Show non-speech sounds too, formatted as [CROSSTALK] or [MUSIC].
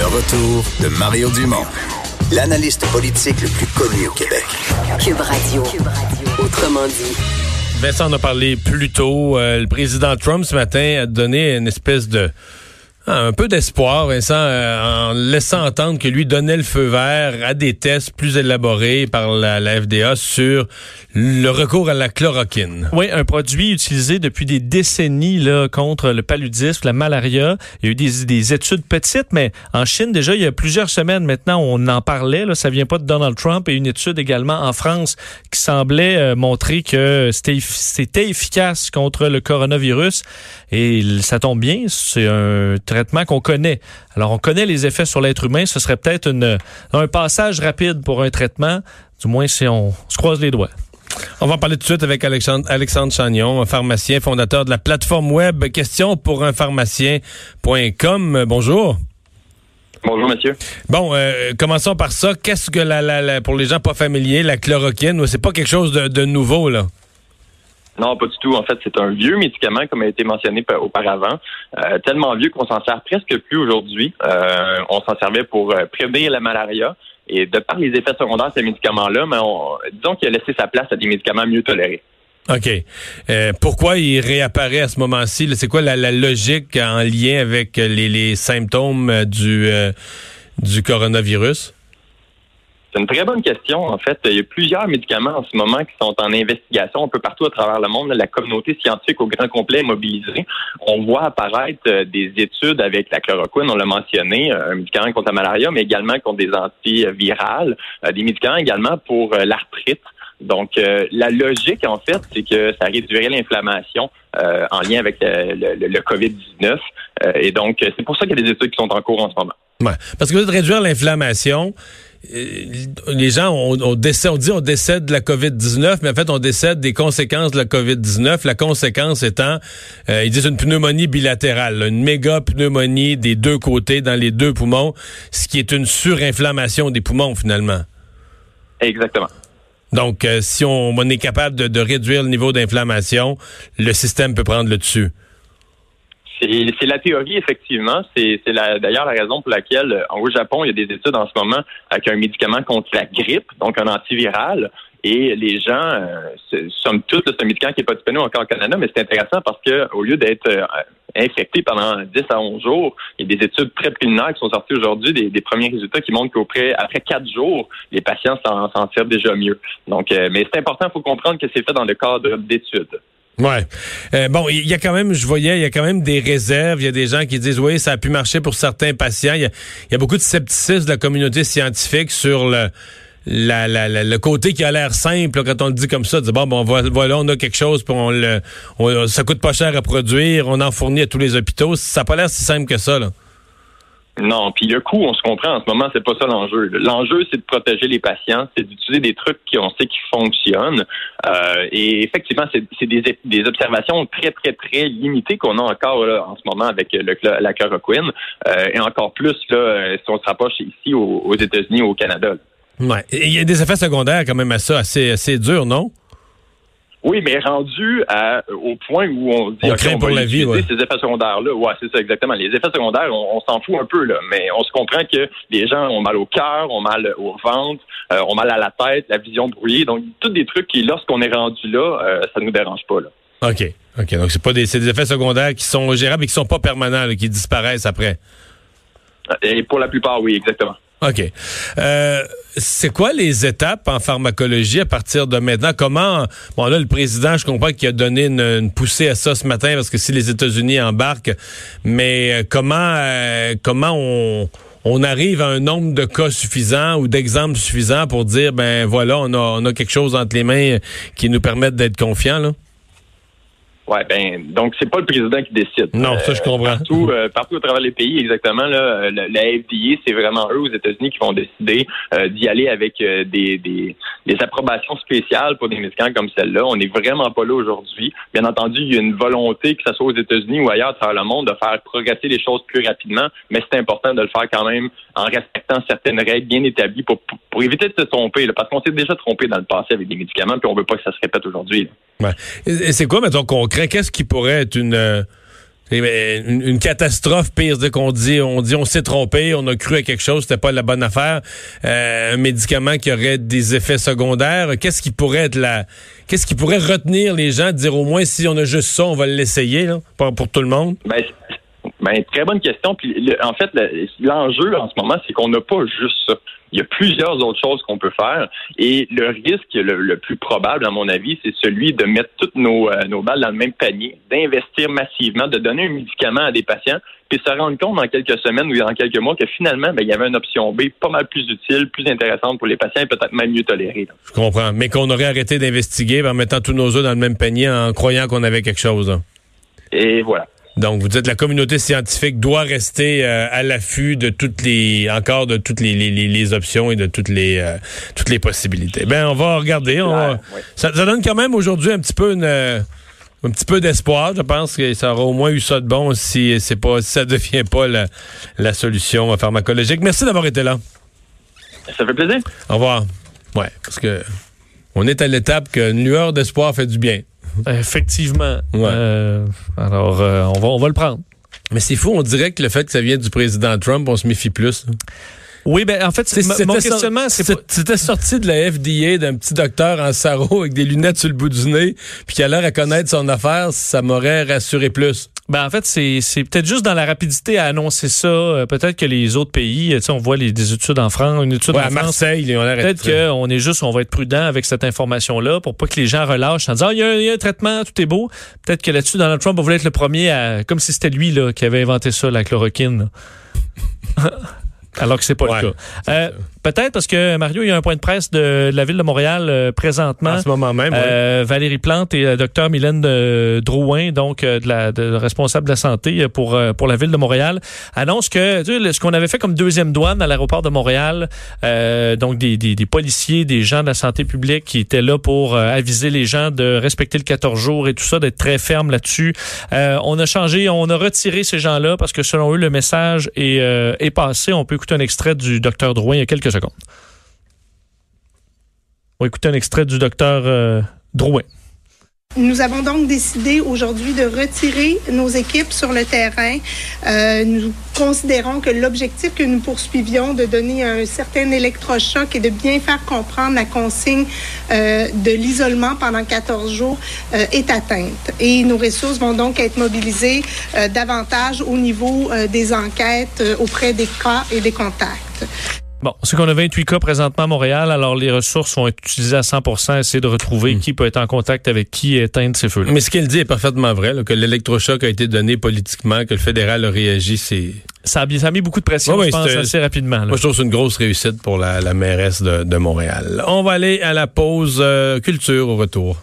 Le retour de Mario Dumont, l'analyste politique le plus connu au Québec. Cube Radio. Autrement dit. Vincent en a parlé plus tôt. Euh, le président Trump ce matin a donné une espèce de un peu d'espoir, Vincent, euh, en laissant entendre que lui donnait le feu vert à des tests plus élaborés par la, FDA sur le recours à la chloroquine. Oui, un produit utilisé depuis des décennies là, contre le paludisme, la malaria. Il y a eu des, des, études petites, mais en Chine, déjà, il y a plusieurs semaines maintenant, on en parlait. Là, ça vient pas de Donald Trump. Et une étude également en France qui semblait euh, montrer que c'était efficace contre le coronavirus. Et ça tombe bien, c'est un traitement qu'on connaît. Alors, on connaît les effets sur l'être humain. Ce serait peut-être un passage rapide pour un traitement, du moins si on se croise les doigts. On va en parler tout de suite avec Alexandre, Alexandre Chagnon, un pharmacien, fondateur de la plateforme web question pour un pharmacien.com. Bonjour. Bonjour, monsieur. Bon, euh, commençons par ça. Qu'est-ce que la, pour les gens pas familiers, la chloroquine, c'est pas quelque chose de nouveau, là? Non, pas du tout. En fait, c'est un vieux médicament, comme a été mentionné auparavant, euh, tellement vieux qu'on s'en sert presque plus aujourd'hui. Euh, on s'en servait pour euh, prévenir la malaria. Et de par les effets secondaires de ces médicaments-là, mais disons qu'il a laissé sa place à des médicaments mieux tolérés. OK. pourquoi il réapparaît à ce moment-ci? C'est quoi la, logique en lien avec les, les symptômes du, du coronavirus? C'est une très bonne question. En fait, il y a plusieurs médicaments en ce moment qui sont en investigation un peu partout à travers le monde. La communauté scientifique au grand complet est mobilisée. On voit apparaître euh, des études avec la chloroquine, on l'a mentionné, euh, un médicament contre la malaria, mais également contre des antivirales, euh, des médicaments également pour l'arthrite. Donc, la logique, en fait, c'est que ça réduirait l'inflammation en lien avec le, le COVID-19. et donc, c'est pour ça qu'il y a des études qui sont en cours en ce moment. Ouais, parce que de réduire l'inflammation, les gens, on, on, décède, on dit on décède de la COVID-19, mais en fait, on décède des conséquences de la COVID-19. La conséquence étant, euh, ils disent une pneumonie bilatérale, une méga pneumonie des deux côtés, dans les deux poumons, ce qui est une surinflammation des poumons, finalement. Exactement. Donc, euh, si on, on, est capable de, de réduire le niveau d'inflammation, le système peut prendre le dessus. C'est la théorie, effectivement. C'est d'ailleurs la raison pour laquelle, euh, au Japon, il y a des études en ce moment avec un médicament contre la grippe, donc un antiviral. Et les gens, euh, somme toute, c'est un médicament qui n'est pas disponible encore au Canada, mais c'est intéressant parce que au lieu d'être euh, infecté pendant 10 à 11 jours, il y a des études très préliminaires qui sont sorties aujourd'hui, des, premiers résultats qui montrent qu'après après 4 jours, les patients s'en tirent déjà mieux. Donc, euh, mais c'est important, il faut comprendre que c'est fait dans le cadre d'études. Ouais. Euh, bon, il y a quand même, je voyais, il y a quand même des réserves. Il y a des gens qui disent, oui, ça a pu marcher pour certains patients. Il y a, beaucoup de scepticisme de la communauté scientifique sur le, côté qui a l'air simple quand on le dit comme ça. Bon, bon, voilà, on a quelque chose, on le, ça coûte pas cher à produire, on en fournit à tous les hôpitaux. Ça n'a pas l'air si simple que ça, là. Non, puis le coût, on se comprend en ce moment, c'est pas ça l'enjeu. L'enjeu, c'est de protéger les patients, c'est d'utiliser des trucs qu'on sait qui fonctionnent. Euh, et effectivement, c'est des, observations très, très, très limitées qu'on a encore là, en ce moment avec le, la chloroquine. Euh, et encore plus là, si on se rapproche ici aux, États-Unis, au Canada. Ouais. Il y a des effets secondaires quand même à ça, assez, assez durs, non? Oui, mais rendu à, au point où on dit on craint pour la vie, ces effets secondaires-là. Ouais, c'est ça exactement. Les effets secondaires, on, s'en fout un peu là, mais on se comprend que les gens ont mal au cœur, ont mal au ventre, euh, ont mal à la tête, la vision brouillée. Donc, tous des trucs qui, lorsqu'on est rendu là, euh, ça nous dérange pas là. OK. OK. Donc, c'est pas des, des effets secondaires qui sont gérables et qui sont pas permanents, qui disparaissent après. Et pour la plupart, oui, exactement. OK. Euh, c'est quoi les étapes en pharmacologie à partir de maintenant? Comment, bon là, le président, je comprends qu'il a donné une, poussée à ça ce matin parce que si les États-Unis embarquent, mais euh, comment, euh, comment on, on arrive à un nombre de cas suffisant ou d'exemples suffisants pour dire, ben voilà, on a, on a quelque chose entre les mains qui nous permettent d'être confiants, là? Ouais, ben donc c'est pas le président qui décide. Non, ça je comprends. partout, euh, partout à travers les pays, exactement. Là, la, FDA, c'est vraiment eux aux États-Unis qui vont décider euh, d'y aller avec euh, des, des, des, approbations spéciales pour des médicaments comme celle-là. On n'est vraiment pas là aujourd'hui. Bien entendu, il y a une volonté, que ce soit aux États-Unis ou ailleurs travers le monde, de faire progresser les choses plus rapidement, mais c'est important de le faire quand même en respectant certaines règles bien établies pour, éviter de se tromper. parce qu'on s'est déjà trompé dans le passé avec des médicaments, puis on veut pas que ça se répète aujourd'hui. Ouais. Et, c'est quoi, mettons, concret? Qu'est-ce qui pourrait être une... Euh, Une, catastrophe pire, c'est qu'on dit, on dit, on s'est trompé, on a cru à quelque chose, c'était pas la bonne affaire. Euh, un médicament qui aurait des effets secondaires. Qu'est-ce qui pourrait être la, qu'est-ce qui pourrait retenir les gens, de dire au moins si on a juste ça, on va l'essayer, pour tout le monde? Ben, ben, très bonne question. Puis, en fait, l'enjeu en ce moment, c'est qu'on n'a pas juste ça. Il y a plusieurs autres choses qu'on peut faire. Et le risque le, plus probable, à mon avis, c'est celui de mettre toutes nos, euh, nos balles dans le même panier, d'investir massivement, de donner un médicament à des patients, puis se rendre compte dans quelques semaines ou dans quelques mois que finalement, ben, il y avait une option B pas mal plus utile, plus intéressante pour les patients et peut-être même mieux tolérée. Je comprends. Mais qu'on aurait arrêté d'investiguer en mettant tous nos œufs dans le même panier en croyant qu'on avait quelque chose. Et voilà. Donc, vous dites la communauté scientifique doit rester euh, à l'affût de toutes les, encore de toutes les, les, les options et de toutes les, euh, toutes les possibilités. Ben, on va regarder. On ça, ça, donne quand même aujourd'hui un petit peu une, euh, un petit peu d'espoir. Je pense que ça aura au moins eu ça de bon si c'est pas, si ça devient pas la, la solution pharmacologique. Merci d'avoir été là. Ça fait plaisir. Au revoir. Ouais, parce que on est à l'étape qu'une lueur d'espoir fait du bien. Effectivement. Euh, alors, euh, on, va, on va le prendre. Mais c'est fou, on dirait que le fait que ça vient du président Trump, on se méfie plus. Oui, ben en fait, c'est mon questionnement, c'était sorti de la FDA d'un petit docteur en sarreau avec des lunettes sur le bout du nez, puis qui a l'air à connaître son affaire, ça m'aurait rassuré plus. Ben en fait, c'est, c'est peut-être juste dans la rapidité à annoncer ça. Euh, peut-être que les autres pays, tu sais, on voit les, des études en France, une étude en à Marseille, ils ont l'air Peut-être qu'on est juste, on va être prudent avec cette information-là pour pas que les gens relâchent en disant, ah, il y, y, a un traitement, tout est beau. Peut-être que là-dessus, Donald Trump voulait être le premier à, comme si c'était lui là qui avait inventé ça, la chloroquine. [LAUGHS] Alors que c'est pas le cas. Euh, Peut-être parce que Mario, il y a un point de presse de, la ville de Montréal euh, présentement. En ce moment même. Euh, Valérie Plante et le docteur Mylène de Drouin, donc de la de, responsable de la santé pour pour la ville de Montréal, annoncent que ce qu'on avait fait comme deuxième douane à l'aéroport de Montréal, donc des, des, des, policiers, des gens de la santé publique qui étaient là pour aviser les gens de respecter le 14 jours et tout ça, d'être très ferme là-dessus. on a changé, on a retiré ces gens-là parce que selon eux, le message est, est passé. On peut écouter un extrait du docteur Drouin il y a quelques secondes. On va écouter un extrait du docteur euh, Drouin. Nous avons donc décidé aujourd'hui de retirer nos équipes sur le terrain. Euh, nous considérons que l'objectif que nous poursuivions de donner un certain électrochoc et de bien faire comprendre la consigne euh, de l'isolement pendant 14 jours euh, est atteinte. Et nos ressources vont donc être mobilisées davantage au niveau des enquêtes auprès des cas et des contacts. Bon, c'est qu'on a 28 cas présentement à Montréal, alors les ressources vont être utilisées à 100% essayer de retrouver Hmm. qui peut être en contact avec qui et éteindre ces feux-là. Mais ce qu'elle dit est parfaitement vrai, là, que l'électrochoc a été donné politiquement, que le fédéral a réagi, c'est... Ça a, ça a mis beaucoup de pression, Ouais, je pense, assez rapidement. là. Moi, je trouve que c'est une grosse réussite pour la, la mairesse de, de Montréal. On va aller à la pause euh, culture au retour.